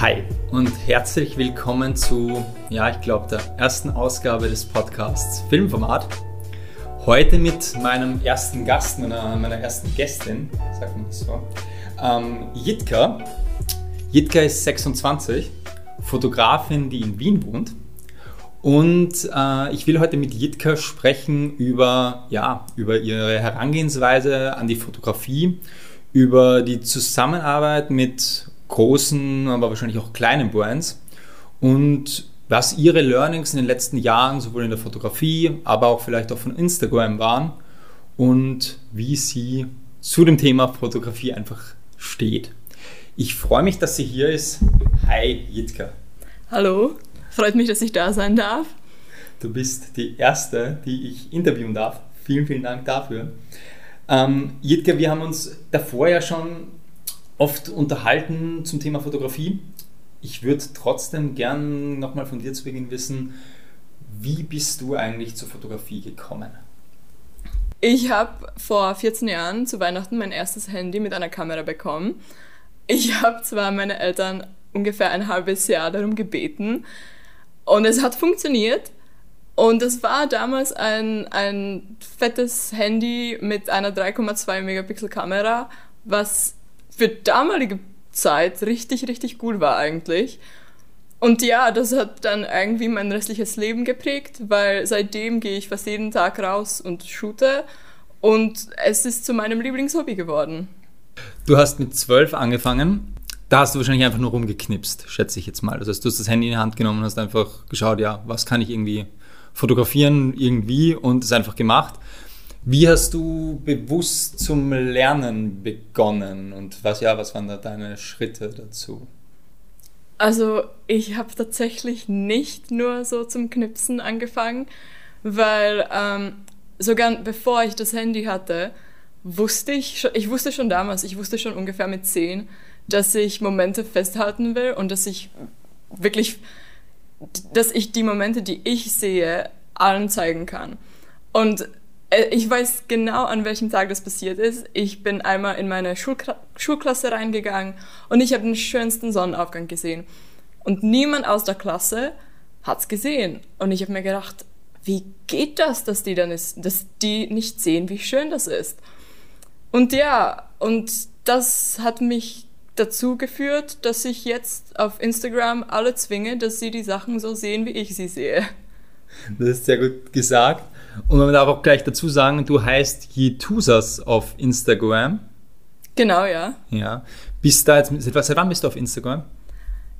Hi und herzlich willkommen zu, ja, ich glaube, der ersten Ausgabe des Podcasts Filmformat. Heute mit meinem ersten Gast, meiner, meiner ersten Gästin, sagt man so, ähm, Jitka. Jitka ist 26, Fotografin, die in Wien wohnt. Und äh, ich will heute mit Jitka sprechen über, ja, über ihre Herangehensweise an die Fotografie, über die Zusammenarbeit mit großen, aber wahrscheinlich auch kleinen Brands und was ihre Learnings in den letzten Jahren sowohl in der Fotografie, aber auch vielleicht auch von Instagram waren und wie sie zu dem Thema Fotografie einfach steht. Ich freue mich, dass sie hier ist. Hi, Jitka. Hallo, freut mich, dass ich da sein darf. Du bist die Erste, die ich interviewen darf. Vielen, vielen Dank dafür. Ähm, Jitka, wir haben uns davor ja schon oft unterhalten zum Thema Fotografie. Ich würde trotzdem gern nochmal von dir zu Beginn wissen, wie bist du eigentlich zur Fotografie gekommen? Ich habe vor 14 Jahren zu Weihnachten mein erstes Handy mit einer Kamera bekommen. Ich habe zwar meine Eltern ungefähr ein halbes Jahr darum gebeten und es hat funktioniert. Und es war damals ein, ein fettes Handy mit einer 3,2 Megapixel Kamera, was für damalige Zeit richtig, richtig cool war eigentlich. Und ja, das hat dann irgendwie mein restliches Leben geprägt, weil seitdem gehe ich fast jeden Tag raus und shoote und es ist zu meinem Lieblingshobby geworden. Du hast mit zwölf angefangen. Da hast du wahrscheinlich einfach nur rumgeknipst, schätze ich jetzt mal. Also du hast das Handy in die Hand genommen und hast einfach geschaut, ja, was kann ich irgendwie fotografieren irgendwie und es einfach gemacht. Wie hast du bewusst zum Lernen begonnen und was ja, was waren da deine Schritte dazu? Also ich habe tatsächlich nicht nur so zum Knipsen angefangen, weil ähm, sogar bevor ich das Handy hatte, wusste ich, ich wusste schon damals, ich wusste schon ungefähr mit zehn, dass ich Momente festhalten will und dass ich wirklich, dass ich die Momente, die ich sehe, allen zeigen kann. Und ich weiß genau, an welchem Tag das passiert ist. Ich bin einmal in meine Schulkla Schulklasse reingegangen und ich habe den schönsten Sonnenaufgang gesehen. Und niemand aus der Klasse hat's gesehen. Und ich habe mir gedacht, wie geht das, dass die dann ist, dass die nicht sehen, wie schön das ist? Und ja, und das hat mich dazu geführt, dass ich jetzt auf Instagram alle zwinge, dass sie die Sachen so sehen, wie ich sie sehe. Das ist sehr gut gesagt. Und man darf auch gleich dazu sagen, du heißt Jetusas auf Instagram. Genau, ja. Ja. Bist da jetzt, seit wann bist du auf Instagram?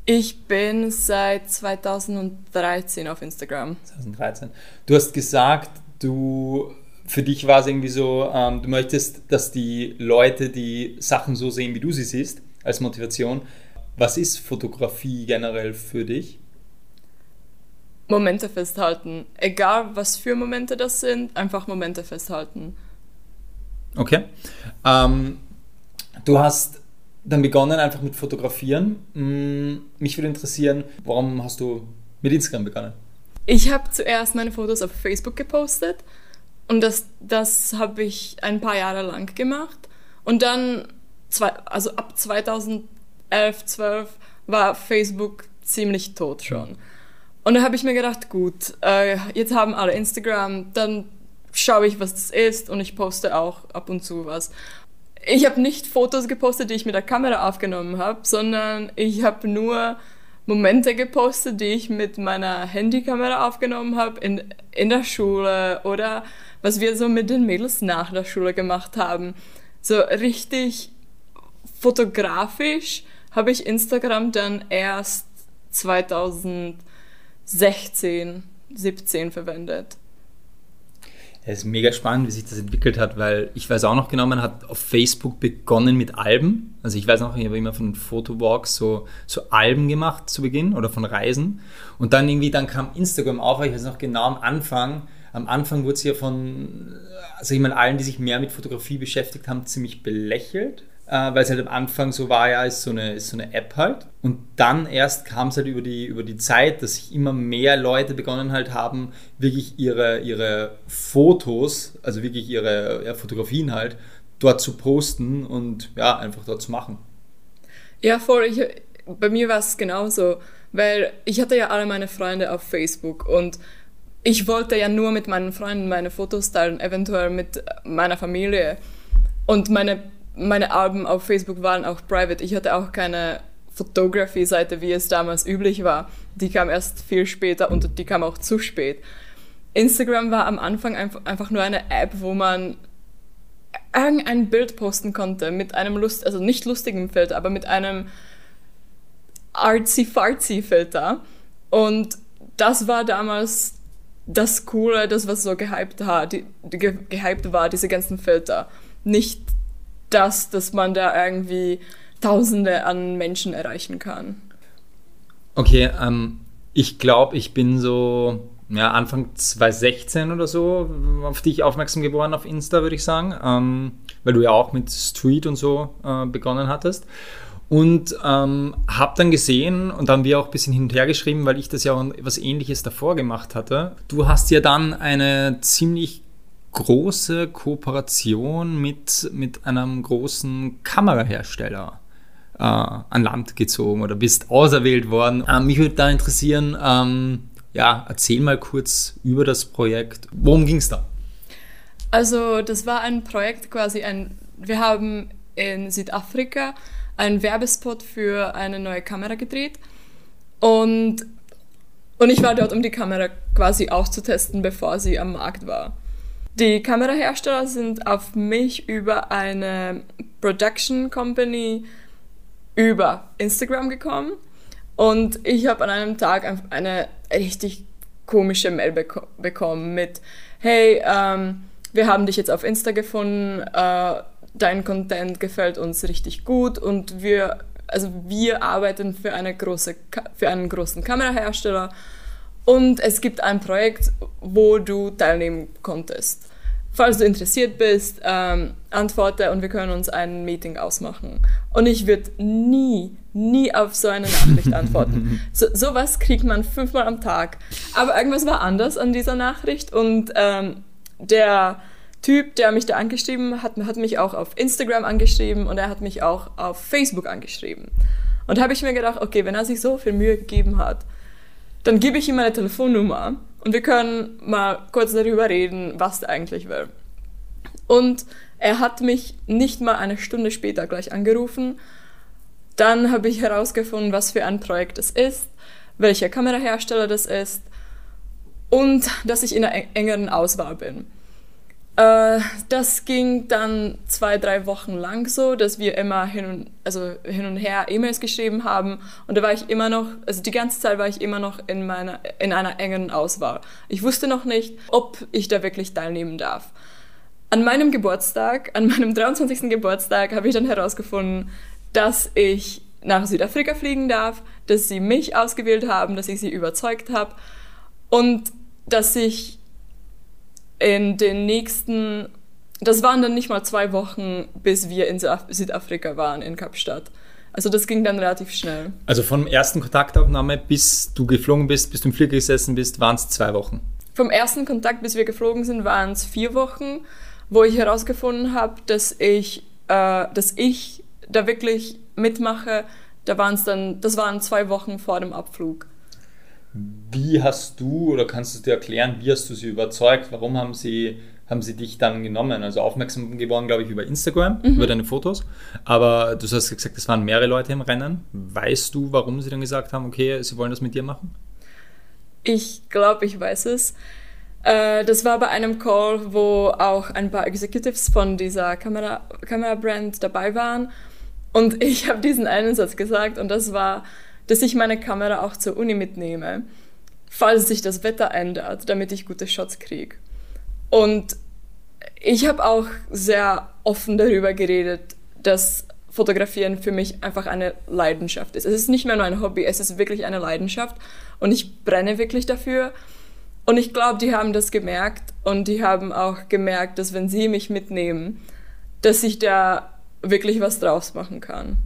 Ich bin seit 2013 auf Instagram. 2013. Du hast gesagt, du für dich war es irgendwie so, ähm, du möchtest, dass die Leute die Sachen so sehen, wie du sie siehst, als Motivation. Was ist Fotografie generell für dich? Momente festhalten. Egal, was für Momente das sind, einfach Momente festhalten. Okay. Ähm, du hast dann begonnen einfach mit Fotografieren. Mm, mich würde interessieren, warum hast du mit Instagram begonnen? Ich habe zuerst meine Fotos auf Facebook gepostet und das, das habe ich ein paar Jahre lang gemacht. Und dann, zwei, also ab 2011, 12 war Facebook ziemlich tot schon. Und da habe ich mir gedacht, gut, äh, jetzt haben alle Instagram, dann schaue ich, was das ist und ich poste auch ab und zu was. Ich habe nicht Fotos gepostet, die ich mit der Kamera aufgenommen habe, sondern ich habe nur Momente gepostet, die ich mit meiner Handykamera aufgenommen habe in, in der Schule oder was wir so mit den Mädels nach der Schule gemacht haben. So richtig fotografisch habe ich Instagram dann erst 2000 16, 17 verwendet. Es ist mega spannend, wie sich das entwickelt hat, weil ich weiß auch noch genau, man hat auf Facebook begonnen mit Alben. Also ich weiß noch, ich habe immer von Fotowalks so, so Alben gemacht zu Beginn oder von Reisen. Und dann irgendwie, dann kam Instagram auf, ich weiß noch genau am Anfang, am Anfang wurde es ja von, also ich meine, allen, die sich mehr mit Fotografie beschäftigt haben, ziemlich belächelt äh, weil es halt am Anfang so war, ja, ist so eine, ist so eine App halt. Und dann erst kam es halt über die, über die Zeit, dass sich immer mehr Leute begonnen halt haben, wirklich ihre, ihre Fotos, also wirklich ihre ja, Fotografien halt, dort zu posten und ja, einfach dort zu machen. Ja, voll. Ich, bei mir war es genauso, weil ich hatte ja alle meine Freunde auf Facebook und ich wollte ja nur mit meinen Freunden meine Fotos teilen, eventuell mit meiner Familie. Und meine, meine Alben auf Facebook waren auch private. Ich hatte auch keine Photography-Seite, wie es damals üblich war. Die kam erst viel später und die kam auch zu spät. Instagram war am Anfang einfach nur eine App, wo man irgendein Bild posten konnte mit einem Lust, also nicht lustigen Filter, aber mit einem artsy-fartsy Filter. Und das war damals das Coole, das was so gehypt, hat, die, die gehypt war, diese ganzen Filter. Nicht das, dass man da irgendwie Tausende an Menschen erreichen kann. Okay, ähm, ich glaube, ich bin so ja, Anfang 2016 oder so auf dich aufmerksam geworden auf Insta, würde ich sagen, ähm, weil du ja auch mit Street und so äh, begonnen hattest. Und ähm, habe dann gesehen und dann wir auch ein bisschen hin und her geschrieben, weil ich das ja auch etwas ähnliches davor gemacht hatte. Du hast ja dann eine ziemlich große Kooperation mit, mit einem großen Kamerahersteller äh, an Land gezogen oder bist auserwählt worden. Äh, mich würde da interessieren, ähm, ja, erzähl mal kurz über das Projekt. Worum ging es da? Also das war ein Projekt quasi, ein, wir haben in Südafrika einen Werbespot für eine neue Kamera gedreht. Und, und ich war dort, um die Kamera quasi auszutesten, bevor sie am Markt war. Die Kamerahersteller sind auf mich über eine Production Company über Instagram gekommen. Und ich habe an einem Tag eine richtig komische Mail beko bekommen mit, hey, ähm, wir haben dich jetzt auf Insta gefunden, äh, dein Content gefällt uns richtig gut und wir, also wir arbeiten für, eine große, für einen großen Kamerahersteller und es gibt ein Projekt, wo du teilnehmen konntest. Falls du interessiert bist, ähm, antworte und wir können uns ein Meeting ausmachen. Und ich würde nie, nie auf so eine Nachricht antworten. so, sowas kriegt man fünfmal am Tag. Aber irgendwas war anders an dieser Nachricht und ähm, der Typ, der mich da angeschrieben hat, hat mich auch auf Instagram angeschrieben und er hat mich auch auf Facebook angeschrieben. Und da habe ich mir gedacht, okay, wenn er sich so viel Mühe gegeben hat, dann gebe ich ihm meine Telefonnummer und wir können mal kurz darüber reden, was er eigentlich will. Und er hat mich nicht mal eine Stunde später gleich angerufen. Dann habe ich herausgefunden, was für ein Projekt es ist, welcher Kamerahersteller das ist und dass ich in einer engeren Auswahl bin. Äh, das ging dann zwei, drei Wochen lang so, dass wir immer hin und, also hin und her E-Mails geschrieben haben. Und da war ich immer noch, also die ganze Zeit war ich immer noch in, meiner, in einer engen Auswahl. Ich wusste noch nicht, ob ich da wirklich teilnehmen darf. An meinem Geburtstag, an meinem 23. Geburtstag, habe ich dann herausgefunden, dass ich nach Südafrika fliegen darf, dass sie mich ausgewählt haben, dass ich sie überzeugt habe und dass ich in den nächsten, das waren dann nicht mal zwei Wochen, bis wir in Südafrika waren, in Kapstadt. Also das ging dann relativ schnell. Also vom ersten Kontaktaufnahme bis du geflogen bist, bis du im Flieger gesessen bist, waren es zwei Wochen? Vom ersten Kontakt bis wir geflogen sind, waren es vier Wochen, wo ich herausgefunden habe, dass ich, äh, dass ich da wirklich mitmache. Da waren es dann, das waren zwei Wochen vor dem Abflug. Wie hast du oder kannst du dir erklären, wie hast du sie überzeugt? Warum haben sie, haben sie dich dann genommen? Also aufmerksam geworden, glaube ich, über Instagram, mhm. über deine Fotos. Aber du hast gesagt, es waren mehrere Leute im Rennen. Weißt du, warum sie dann gesagt haben, okay, sie wollen das mit dir machen? Ich glaube, ich weiß es. Äh, das war bei einem Call, wo auch ein paar Executives von dieser Kamera, Kamera-Brand dabei waren. Und ich habe diesen einen Satz gesagt und das war, dass ich meine Kamera auch zur Uni mitnehme, falls sich das Wetter ändert, damit ich gute Shots kriege. Und ich habe auch sehr offen darüber geredet, dass Fotografieren für mich einfach eine Leidenschaft ist. Es ist nicht mehr nur ein Hobby, es ist wirklich eine Leidenschaft und ich brenne wirklich dafür. Und ich glaube, die haben das gemerkt und die haben auch gemerkt, dass wenn sie mich mitnehmen, dass ich da wirklich was draus machen kann.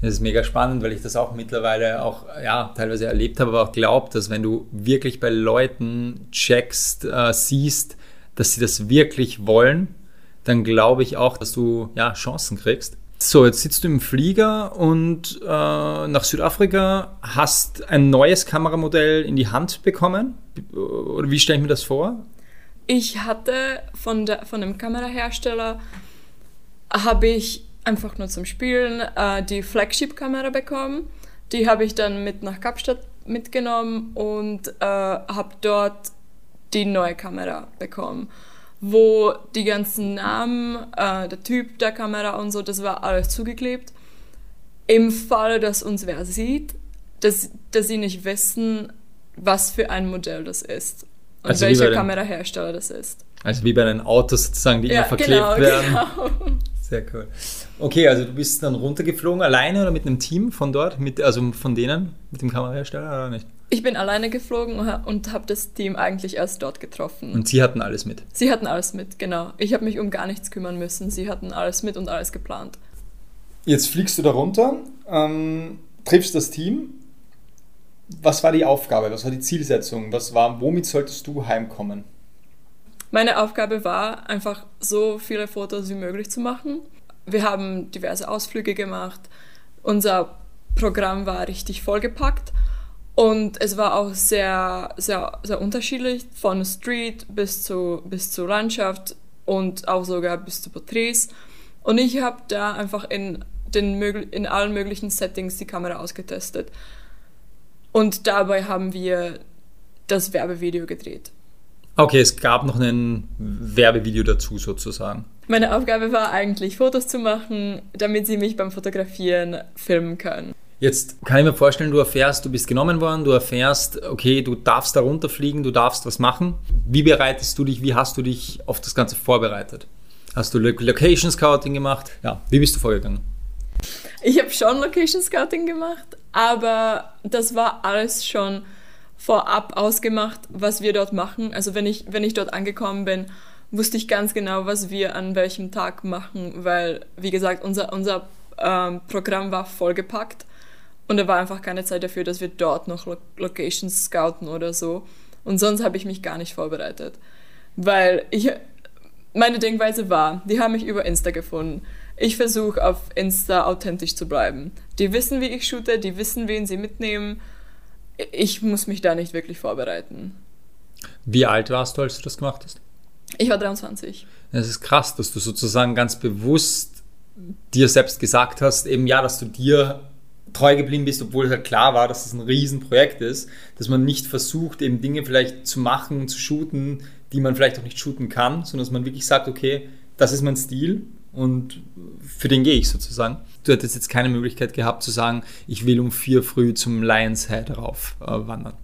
Das ist mega spannend, weil ich das auch mittlerweile auch ja, teilweise erlebt habe, aber auch glaube, dass wenn du wirklich bei Leuten checkst, äh, siehst, dass sie das wirklich wollen, dann glaube ich auch, dass du ja, Chancen kriegst. So, jetzt sitzt du im Flieger und äh, nach Südafrika hast ein neues Kameramodell in die Hand bekommen. Oder wie stelle ich mir das vor? Ich hatte von, der, von dem Kamerahersteller, habe ich einfach nur zum Spielen äh, die Flagship-Kamera bekommen. Die habe ich dann mit nach Kapstadt mitgenommen und äh, habe dort die neue Kamera bekommen wo die ganzen Namen, äh, der Typ der Kamera und so, das war alles zugeklebt. Im Fall, dass uns wer sieht, dass, dass sie nicht wissen, was für ein Modell das ist und also welcher Kamerahersteller das ist. Also wie bei den Autos sozusagen, die ja, immer verklebt genau, werden. Genau. Sehr cool. Okay, also du bist dann runtergeflogen, alleine oder mit einem Team von dort, mit, also von denen, mit dem Kamerahersteller oder nicht? Ich bin alleine geflogen und habe das Team eigentlich erst dort getroffen. Und Sie hatten alles mit? Sie hatten alles mit, genau. Ich habe mich um gar nichts kümmern müssen. Sie hatten alles mit und alles geplant. Jetzt fliegst du da runter, ähm, triffst das Team. Was war die Aufgabe? Was war die Zielsetzung? Was war, womit solltest du heimkommen? Meine Aufgabe war einfach so viele Fotos wie möglich zu machen. Wir haben diverse Ausflüge gemacht. Unser Programm war richtig vollgepackt und es war auch sehr, sehr, sehr unterschiedlich, von Street bis zu, bis zu Landschaft und auch sogar bis zu Porträts. Und ich habe da einfach in, den, in allen möglichen Settings die Kamera ausgetestet. Und dabei haben wir das Werbevideo gedreht. Okay, es gab noch ein Werbevideo dazu sozusagen. Meine Aufgabe war eigentlich, Fotos zu machen, damit sie mich beim Fotografieren filmen können. Jetzt kann ich mir vorstellen, du erfährst, du bist genommen worden, du erfährst, okay, du darfst da runterfliegen, du darfst was machen. Wie bereitest du dich, wie hast du dich auf das Ganze vorbereitet? Hast du Location Scouting gemacht? Ja, wie bist du vorgegangen? Ich habe schon Location Scouting gemacht, aber das war alles schon vorab ausgemacht, was wir dort machen. Also wenn ich, wenn ich dort angekommen bin, wusste ich ganz genau, was wir an welchem Tag machen, weil, wie gesagt, unser, unser ähm, Programm war vollgepackt und da war einfach keine Zeit dafür, dass wir dort noch Lo Locations scouten oder so. Und sonst habe ich mich gar nicht vorbereitet. Weil ich, meine Denkweise war, die haben mich über Insta gefunden. Ich versuche auf Insta authentisch zu bleiben. Die wissen, wie ich shoote, die wissen, wen sie mitnehmen. Ich muss mich da nicht wirklich vorbereiten. Wie alt warst du, als du das gemacht hast? Ich war 23. Es ist krass, dass du sozusagen ganz bewusst dir selbst gesagt hast, eben ja, dass du dir treu geblieben bist, obwohl es halt klar war, dass es ein Riesenprojekt ist, dass man nicht versucht, eben Dinge vielleicht zu machen, zu shooten, die man vielleicht auch nicht shooten kann, sondern dass man wirklich sagt, okay, das ist mein Stil und für den gehe ich sozusagen. Du hättest jetzt keine Möglichkeit gehabt zu sagen, ich will um vier früh zum Lions Head rauf äh, wandern.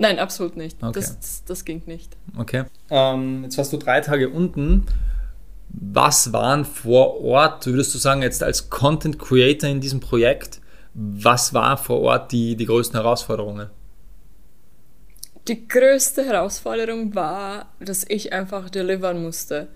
Nein, absolut nicht. Okay. Das, das ging nicht. Okay. Ähm, jetzt warst du drei Tage unten. Was waren vor Ort, würdest du sagen, jetzt als Content Creator in diesem Projekt, was war vor Ort die, die größten Herausforderungen? Die größte Herausforderung war, dass ich einfach delivern musste.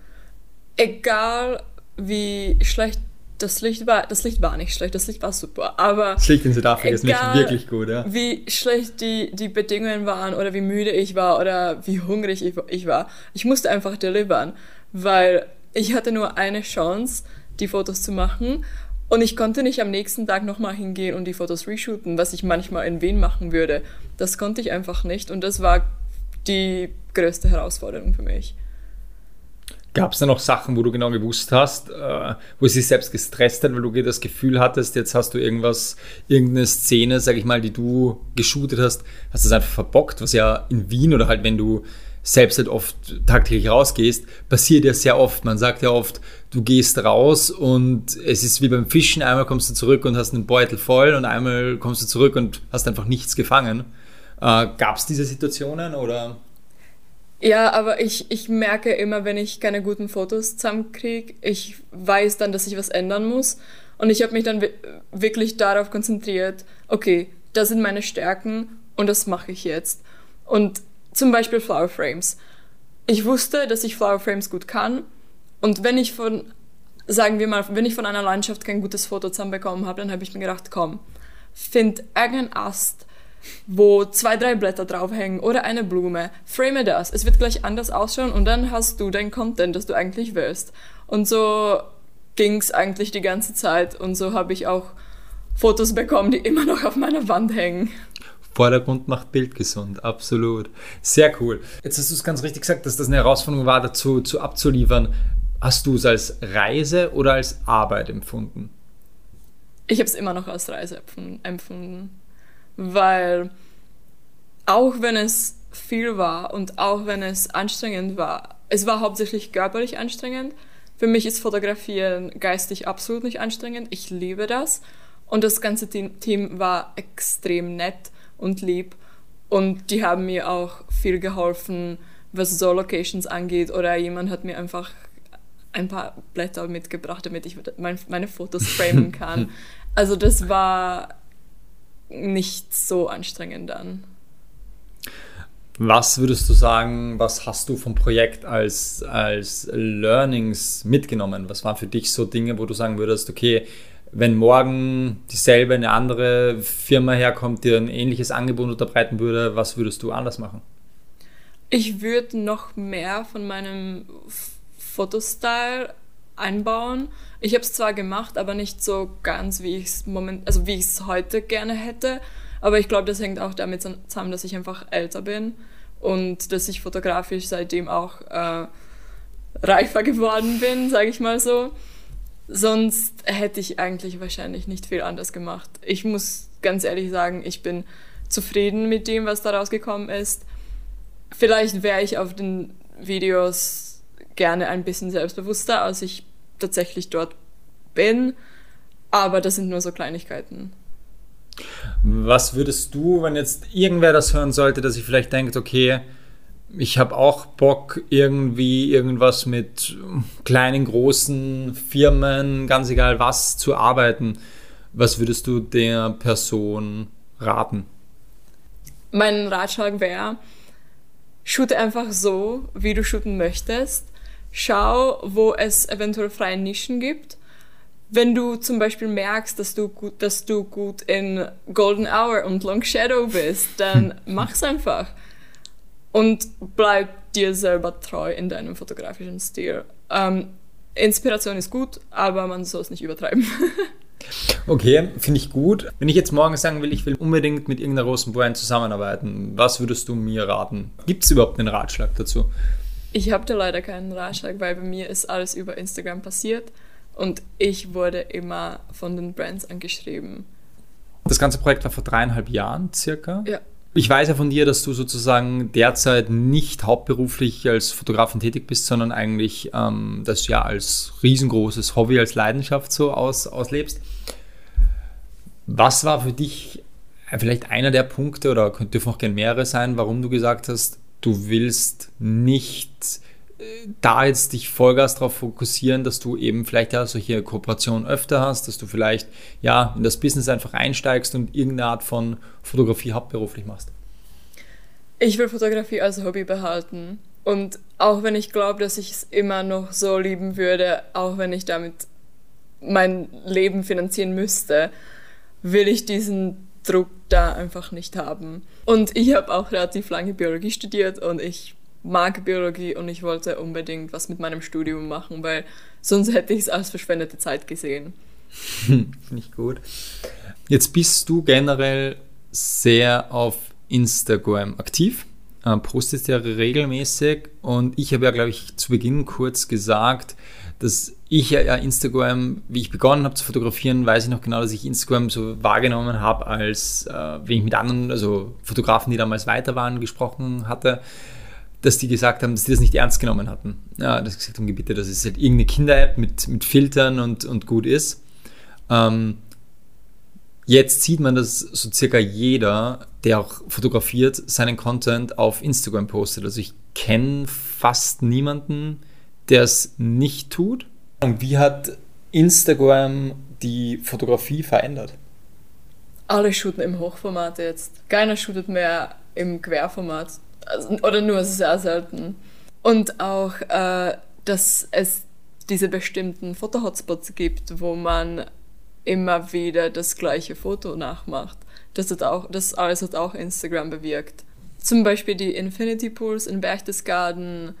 Egal wie schlecht das Licht war, das Licht war nicht schlecht, das Licht war super, aber das Licht in Südafrika ist nicht wirklich gut, ja. Wie schlecht die, die Bedingungen waren oder wie müde ich war oder wie hungrig ich, ich war, ich musste einfach delivern, weil ich hatte nur eine Chance, die Fotos zu machen und ich konnte nicht am nächsten Tag nochmal hingehen und die Fotos reshooten, was ich manchmal in Wien machen würde. Das konnte ich einfach nicht und das war die größte Herausforderung für mich. Gab es da noch Sachen, wo du genau gewusst hast, äh, wo es sich selbst gestresst hat, weil du das Gefühl hattest, jetzt hast du irgendwas, irgendeine Szene, sag ich mal, die du geshootet hast, hast du es einfach verbockt, was ja in Wien oder halt wenn du selbst halt oft tagtäglich rausgehst, passiert ja sehr oft. Man sagt ja oft, du gehst raus und es ist wie beim Fischen, einmal kommst du zurück und hast einen Beutel voll und einmal kommst du zurück und hast einfach nichts gefangen. Äh, Gab es diese Situationen oder? Ja, aber ich, ich merke immer, wenn ich keine guten Fotos zusammenkriege, ich weiß dann, dass ich was ändern muss. Und ich habe mich dann wirklich darauf konzentriert, okay, das sind meine Stärken und das mache ich jetzt. Und zum Beispiel Flower Frames. Ich wusste, dass ich Flower Frames gut kann. Und wenn ich von, sagen wir mal, wenn ich von einer Landschaft kein gutes Foto zusammenbekommen habe, dann habe ich mir gedacht, komm, find irgendeinen Ast, wo zwei, drei Blätter draufhängen oder eine Blume. Frame das. Es wird gleich anders ausschauen und dann hast du dein Content, das du eigentlich willst. Und so ging es eigentlich die ganze Zeit und so habe ich auch Fotos bekommen, die immer noch auf meiner Wand hängen. Vordergrund macht Bild gesund, absolut. Sehr cool. Jetzt hast du es ganz richtig gesagt, dass das eine Herausforderung war, dazu zu abzuliefern. Hast du es als Reise oder als Arbeit empfunden? Ich habe es immer noch als Reise empfunden, weil auch wenn es viel war und auch wenn es anstrengend war, es war hauptsächlich körperlich anstrengend. Für mich ist Fotografieren geistig absolut nicht anstrengend. Ich liebe das. Und das ganze Team war extrem nett und lieb. Und die haben mir auch viel geholfen, was so Locations angeht. Oder jemand hat mir einfach ein paar Blätter mitgebracht, damit ich meine Fotos framen kann. Also das war nicht so anstrengend dann. Was würdest du sagen, was hast du vom Projekt als, als Learnings mitgenommen? Was waren für dich so Dinge, wo du sagen würdest, okay, wenn morgen dieselbe eine andere Firma herkommt, die ein ähnliches Angebot unterbreiten würde, was würdest du anders machen? Ich würde noch mehr von meinem Fotostyle einbauen. Ich habe es zwar gemacht, aber nicht so ganz, wie ich es moment, also wie ich es heute gerne hätte. Aber ich glaube, das hängt auch damit zusammen, dass ich einfach älter bin und dass ich fotografisch seitdem auch äh, reifer geworden bin, sage ich mal so. Sonst hätte ich eigentlich wahrscheinlich nicht viel anders gemacht. Ich muss ganz ehrlich sagen, ich bin zufrieden mit dem, was da rausgekommen ist. Vielleicht wäre ich auf den Videos gerne ein bisschen selbstbewusster, als ich tatsächlich dort bin. Aber das sind nur so Kleinigkeiten. Was würdest du, wenn jetzt irgendwer das hören sollte, dass sich vielleicht denkt, okay, ich habe auch Bock, irgendwie irgendwas mit kleinen, großen Firmen, ganz egal was, zu arbeiten. Was würdest du der Person raten? Mein Ratschlag wäre, shoote einfach so, wie du shooten möchtest. Schau, wo es eventuell freie Nischen gibt. Wenn du zum Beispiel merkst, dass du gut, dass du gut in Golden Hour und Long Shadow bist, dann mach's einfach und bleib dir selber treu in deinem fotografischen Stil. Ähm, Inspiration ist gut, aber man soll es nicht übertreiben. okay, finde ich gut. Wenn ich jetzt morgen sagen will, ich will unbedingt mit irgendeiner großen Brand zusammenarbeiten, was würdest du mir raten? Gibt es überhaupt einen Ratschlag dazu? Ich habe da leider keinen Ratschlag, weil bei mir ist alles über Instagram passiert und ich wurde immer von den Brands angeschrieben. Das ganze Projekt war vor dreieinhalb Jahren circa? Ja. Ich weiß ja von dir, dass du sozusagen derzeit nicht hauptberuflich als Fotografin tätig bist, sondern eigentlich ähm, das ja als riesengroßes Hobby, als Leidenschaft so aus, auslebst. Was war für dich vielleicht einer der Punkte oder dürfen auch gerne mehrere sein, warum du gesagt hast, du willst nicht da jetzt dich Vollgas darauf fokussieren, dass du eben vielleicht ja solche Kooperationen öfter hast, dass du vielleicht ja in das Business einfach einsteigst und irgendeine Art von Fotografie hauptberuflich machst? Ich will Fotografie als Hobby behalten. Und auch wenn ich glaube, dass ich es immer noch so lieben würde, auch wenn ich damit mein Leben finanzieren müsste, will ich diesen Druck da einfach nicht haben. Und ich habe auch relativ lange Biologie studiert und ich mag Biologie und ich wollte unbedingt was mit meinem Studium machen, weil sonst hätte ich es als verschwendete Zeit gesehen. Finde ich gut. Jetzt bist du generell sehr auf Instagram aktiv, äh, postest ja regelmäßig und ich habe ja, glaube ich, zu Beginn kurz gesagt, dass ich ja, Instagram, wie ich begonnen habe zu fotografieren, weiß ich noch genau, dass ich Instagram so wahrgenommen habe, als äh, wenn ich mit anderen, also Fotografen, die damals weiter waren, gesprochen hatte, dass die gesagt haben, dass die das nicht ernst genommen hatten. Ja, dass gesagt haben, bitte, das ist halt irgendeine Kinder-App mit, mit Filtern und, und gut ist. Ähm, jetzt sieht man, dass so circa jeder, der auch fotografiert, seinen Content auf Instagram postet. Also ich kenne fast niemanden, der es nicht tut. Und wie hat Instagram die Fotografie verändert? Alle shooten im Hochformat jetzt. Keiner shootet mehr im Querformat. Also, oder nur sehr selten. Und auch, äh, dass es diese bestimmten Foto-Hotspots gibt, wo man immer wieder das gleiche Foto nachmacht. Das, hat auch, das alles hat auch Instagram bewirkt. Zum Beispiel die Infinity Pools in Berchtesgaden,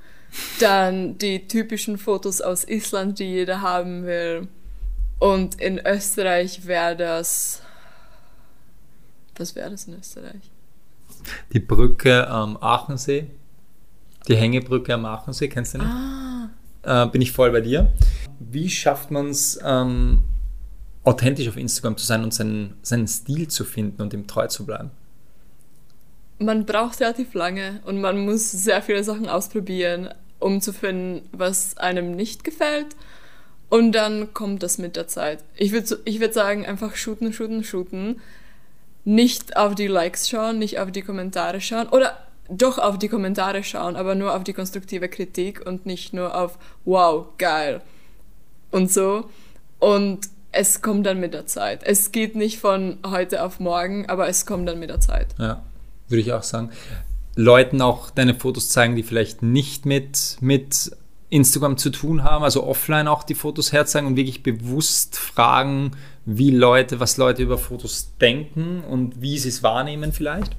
Dann die typischen Fotos aus Island, die jeder haben will. Und in Österreich wäre das. Was wäre das in Österreich? Die Brücke am Aachensee. Die Hängebrücke am Aachensee, kennst du nicht? Ah. Äh, bin ich voll bei dir. Wie schafft man es, ähm, authentisch auf Instagram zu sein und seinen, seinen Stil zu finden und ihm treu zu bleiben? Man braucht relativ lange und man muss sehr viele Sachen ausprobieren, um zu finden, was einem nicht gefällt. Und dann kommt das mit der Zeit. Ich würde ich würd sagen, einfach shooten, shooten, shooten. Nicht auf die Likes schauen, nicht auf die Kommentare schauen. Oder doch auf die Kommentare schauen, aber nur auf die konstruktive Kritik und nicht nur auf wow, geil und so. Und es kommt dann mit der Zeit. Es geht nicht von heute auf morgen, aber es kommt dann mit der Zeit. Ja, würde ich auch sagen. Leuten auch deine Fotos zeigen, die vielleicht nicht mit, mit Instagram zu tun haben, also offline auch die Fotos herzeigen und wirklich bewusst fragen, wie Leute, was Leute über Fotos denken und wie sie es wahrnehmen vielleicht?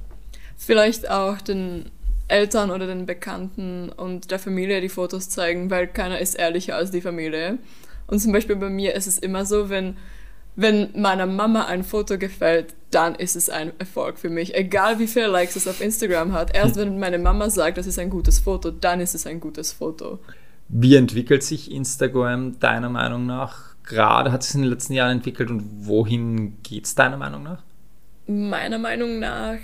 Vielleicht auch den Eltern oder den Bekannten und der Familie die Fotos zeigen, weil keiner ist ehrlicher als die Familie. Und zum Beispiel bei mir ist es immer so, wenn, wenn meiner Mama ein Foto gefällt, dann ist es ein Erfolg für mich. Egal wie viele Likes es auf Instagram hat. Erst wenn meine Mama sagt, das ist ein gutes Foto, dann ist es ein gutes Foto. Wie entwickelt sich Instagram deiner Meinung nach? Gerade hat es in den letzten Jahren entwickelt und wohin geht es deiner Meinung nach? Meiner Meinung nach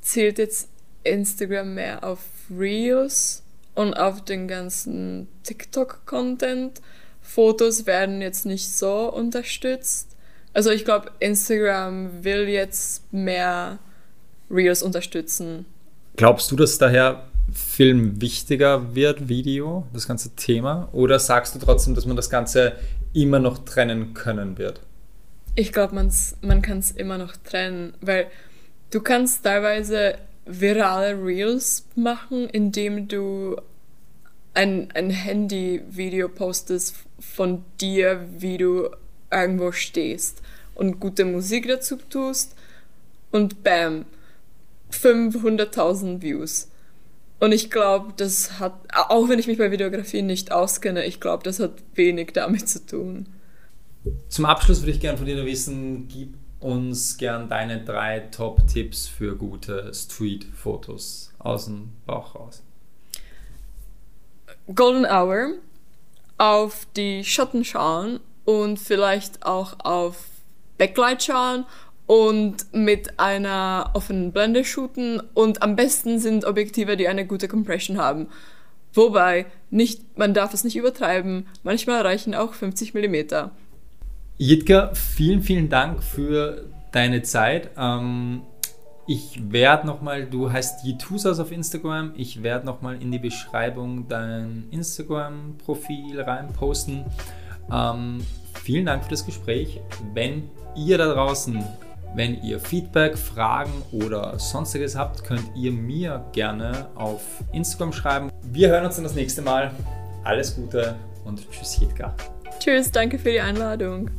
zählt jetzt Instagram mehr auf Reels und auf den ganzen TikTok-Content. Fotos werden jetzt nicht so unterstützt. Also ich glaube, Instagram will jetzt mehr Reels unterstützen. Glaubst du, dass daher Film wichtiger wird, Video, das ganze Thema? Oder sagst du trotzdem, dass man das Ganze immer noch trennen können wird? Ich glaube, man kann es immer noch trennen, weil du kannst teilweise virale Reels machen, indem du ein, ein Handy-Video postest von dir, wie du irgendwo stehst und gute Musik dazu tust und bam, 500.000 Views. Und ich glaube, das hat, auch wenn ich mich bei Videografie nicht auskenne, ich glaube, das hat wenig damit zu tun. Zum Abschluss würde ich gerne von dir wissen, gib uns gern deine drei Top-Tipps für gute Street-Fotos aus dem Bauch raus. Golden Hour, auf die Schatten schauen und vielleicht auch auf Backlight schauen und mit einer offenen Blende shooten und am besten sind Objektive, die eine gute Compression haben. Wobei, nicht, man darf es nicht übertreiben, manchmal reichen auch 50 mm. Jitka, vielen, vielen Dank für deine Zeit. Ähm, ich werde nochmal, du heißt Jitusas auf Instagram, ich werde nochmal in die Beschreibung dein Instagram-Profil reinposten. Ähm, vielen Dank für das Gespräch. Wenn ihr da draußen wenn ihr Feedback, Fragen oder sonstiges habt, könnt ihr mir gerne auf Instagram schreiben. Wir hören uns dann das nächste Mal. Alles Gute und tschüss, Jitka. Tschüss, danke für die Einladung.